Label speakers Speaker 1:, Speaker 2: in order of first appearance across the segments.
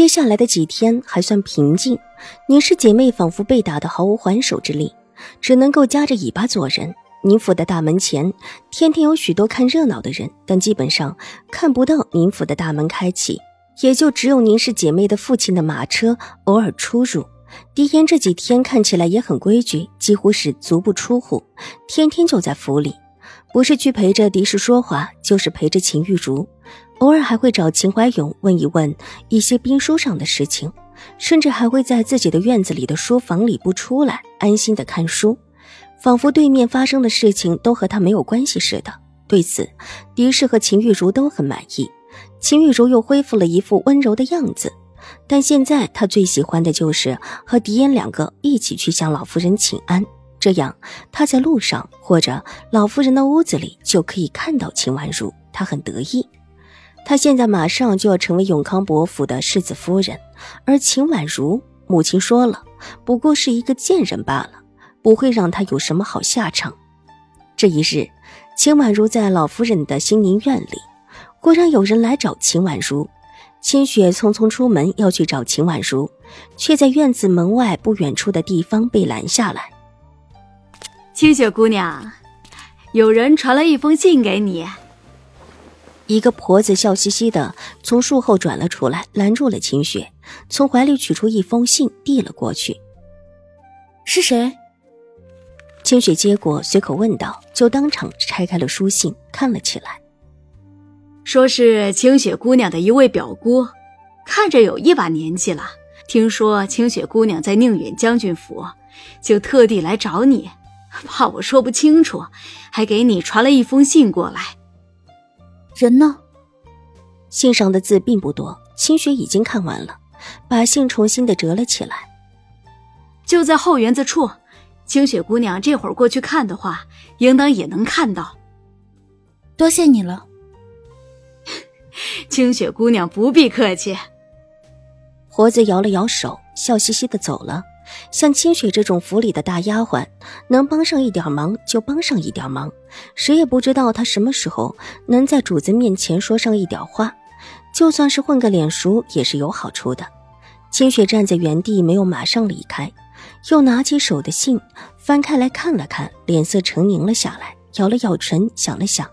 Speaker 1: 接下来的几天还算平静，宁氏姐妹仿佛被打得毫无还手之力，只能够夹着尾巴做人。宁府的大门前天天有许多看热闹的人，但基本上看不到宁府的大门开启，也就只有宁氏姐妹的父亲的马车偶尔出入。狄言这几天看起来也很规矩，几乎是足不出户，天天就在府里，不是去陪着狄氏说话，就是陪着秦玉茹。偶尔还会找秦怀勇问一问一些兵书上的事情，甚至还会在自己的院子里的书房里不出来，安心的看书，仿佛对面发生的事情都和他没有关系似的。对此，狄氏和秦玉茹都很满意。秦玉茹又恢复了一副温柔的样子，但现在她最喜欢的就是和狄言两个一起去向老夫人请安，这样她在路上或者老夫人的屋子里就可以看到秦婉如，她很得意。她现在马上就要成为永康伯府的世子夫人，而秦婉如母亲说了，不过是一个贱人罢了，不会让她有什么好下场。这一日，秦婉如在老夫人的新宁院里，忽然有人来找秦婉如。清雪匆匆出门要去找秦婉如，却在院子门外不远处的地方被拦下来。
Speaker 2: 清雪姑娘，有人传了一封信给你。
Speaker 1: 一个婆子笑嘻嘻的从树后转了出来，拦住了秦雪，从怀里取出一封信递了过去。
Speaker 3: 是谁？
Speaker 1: 清雪接过，随口问道，就当场拆开了书信，看了起来。
Speaker 2: 说是清雪姑娘的一位表姑，看着有一把年纪了。听说清雪姑娘在宁远将军府，就特地来找你，怕我说不清楚，还给你传了一封信过来。
Speaker 3: 人呢？
Speaker 1: 信上的字并不多，清雪已经看完了，把信重新的折了起来。
Speaker 2: 就在后园子处，清雪姑娘这会儿过去看的话，应当也能看到。
Speaker 3: 多谢你了，
Speaker 2: 清雪姑娘不必客气。
Speaker 1: 活子摇了摇手，笑嘻嘻的走了。像清雪这种府里的大丫鬟，能帮上一点忙就帮上一点忙，谁也不知道她什么时候能在主子面前说上一点话，就算是混个脸熟也是有好处的。清雪站在原地没有马上离开，又拿起手的信翻开来看了看，脸色沉凝了下来，咬了咬唇，想了想，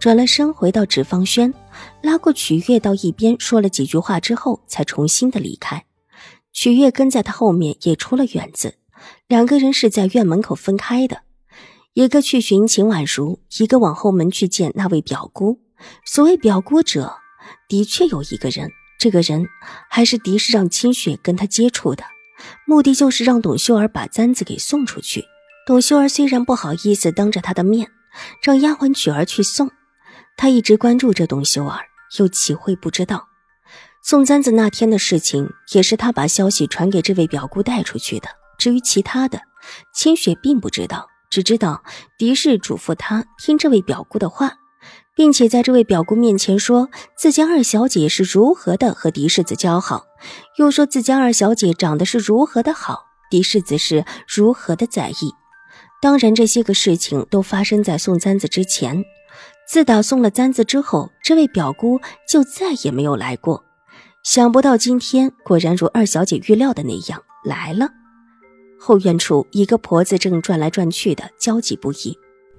Speaker 1: 转了身回到纸方轩，拉过曲月到一边说了几句话之后，才重新的离开。曲月跟在他后面也出了院子，两个人是在院门口分开的，一个去寻秦婉如，一个往后门去见那位表姑。所谓表姑者，的确有一个人，这个人还是的是让清雪跟他接触的，目的就是让董秀儿把簪子给送出去。董秀儿虽然不好意思当着他的面让丫鬟曲儿去送，他一直关注着董秀儿，又岂会不知道？送簪子那天的事情，也是他把消息传给这位表姑带出去的。至于其他的，清雪并不知道，只知道狄氏嘱咐他听这位表姑的话，并且在这位表姑面前说自家二小姐是如何的和狄世子交好，又说自家二小姐长得是如何的好，狄世子是如何的在意。当然，这些个事情都发生在送簪子之前。自打送了簪子之后，这位表姑就再也没有来过。想不到今天果然如二小姐预料的那样来了。后院处，一个婆子正转来转去的，焦急不已。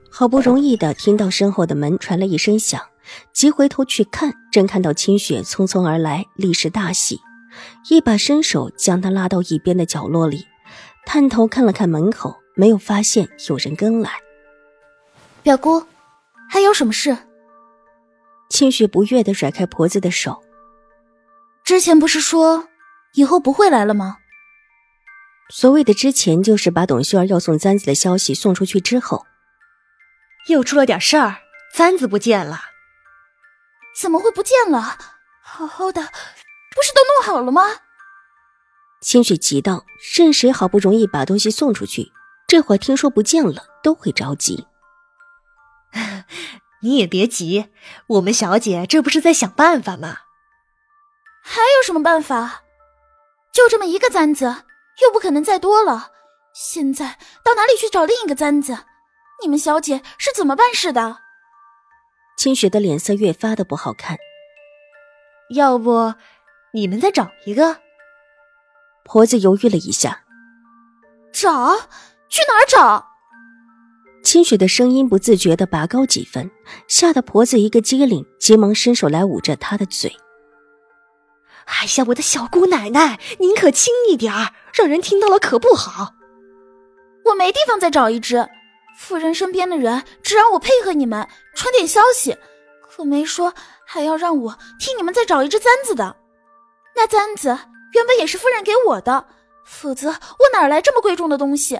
Speaker 1: 好不容易的听到身后的门传了一声响，急回头去看，正看到清雪匆匆而来，立时大喜，一把伸手将她拉到一边的角落里，探头看了看门口，没有发现有人跟来。
Speaker 3: 表姑，还有什么事？
Speaker 1: 清雪不悦的甩开婆子的手。
Speaker 3: 之前不是说以后不会来了吗？
Speaker 1: 所谓的之前，就是把董秀儿要送簪子的消息送出去之后，
Speaker 4: 又出了点事儿，簪子不见了。
Speaker 3: 怎么会不见了？好好的，不是都弄好了吗？
Speaker 1: 清雪急道：“任谁好不容易把东西送出去，这会儿听说不见了，都会着急。
Speaker 4: 你也别急，我们小姐这不是在想办法吗？
Speaker 3: 还有什么办法？就这么一个簪子，又不可能再多了。现在到哪里去找另一个簪子？你们小姐是怎么办事的？”
Speaker 1: 清雪的脸色越发的不好看。
Speaker 4: 要不，你们再找一个？
Speaker 1: 婆子犹豫了一下，
Speaker 3: 找去哪儿找？
Speaker 1: 清雪的声音不自觉的拔高几分，吓得婆子一个机灵，急忙伸手来捂着她的嘴。
Speaker 4: 哎呀，我的小姑奶奶，您可轻一点儿，让人听到了可不好。
Speaker 3: 我没地方再找一只，夫人身边的人只让我配合你们传点消息，可没说还要让我替你们再找一只簪子的。那簪子。原本也是夫人给我的，否则我哪来这么贵重的东西？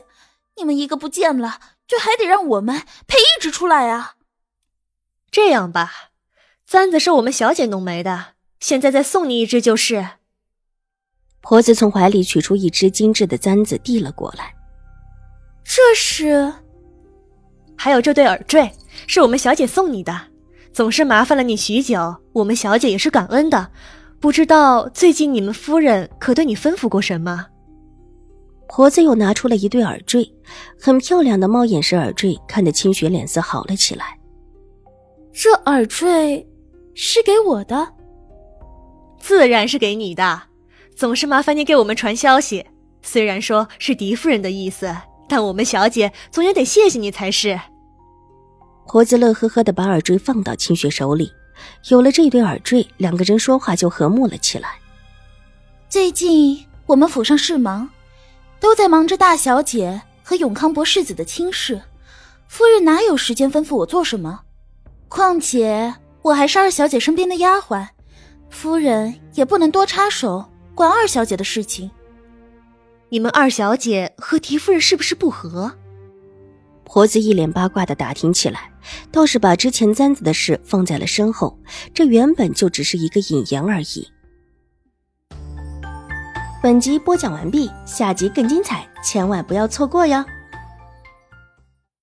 Speaker 3: 你们一个不见了，就还得让我们配一只出来啊！
Speaker 4: 这样吧，簪子是我们小姐弄没的，现在再送你一只就是。
Speaker 1: 婆子从怀里取出一只精致的簪子，递了过来。
Speaker 3: 这是，
Speaker 4: 还有这对耳坠，是我们小姐送你的，总是麻烦了你许久，我们小姐也是感恩的。不知道最近你们夫人可对你吩咐过什么？
Speaker 1: 婆子又拿出了一对耳坠，很漂亮的猫眼式耳坠，看得清雪脸色好了起来。
Speaker 3: 这耳坠是给我的，
Speaker 4: 自然是给你的。总是麻烦你给我们传消息，虽然说是狄夫人的意思，但我们小姐总也得谢谢你才是。
Speaker 1: 婆子乐呵呵的把耳坠放到清雪手里。有了这对耳坠，两个人说话就和睦了起来。
Speaker 3: 最近我们府上事忙，都在忙着大小姐和永康伯世子的亲事，夫人哪有时间吩咐我做什么？况且我还是二小姐身边的丫鬟，夫人也不能多插手管二小姐的事情。
Speaker 4: 你们二小姐和狄夫人是不是不和？
Speaker 1: 婆子一脸八卦的打听起来，倒是把之前簪子的事放在了身后。这原本就只是一个引言而已。本集播讲完毕，下集更精彩，千万不要错过哟。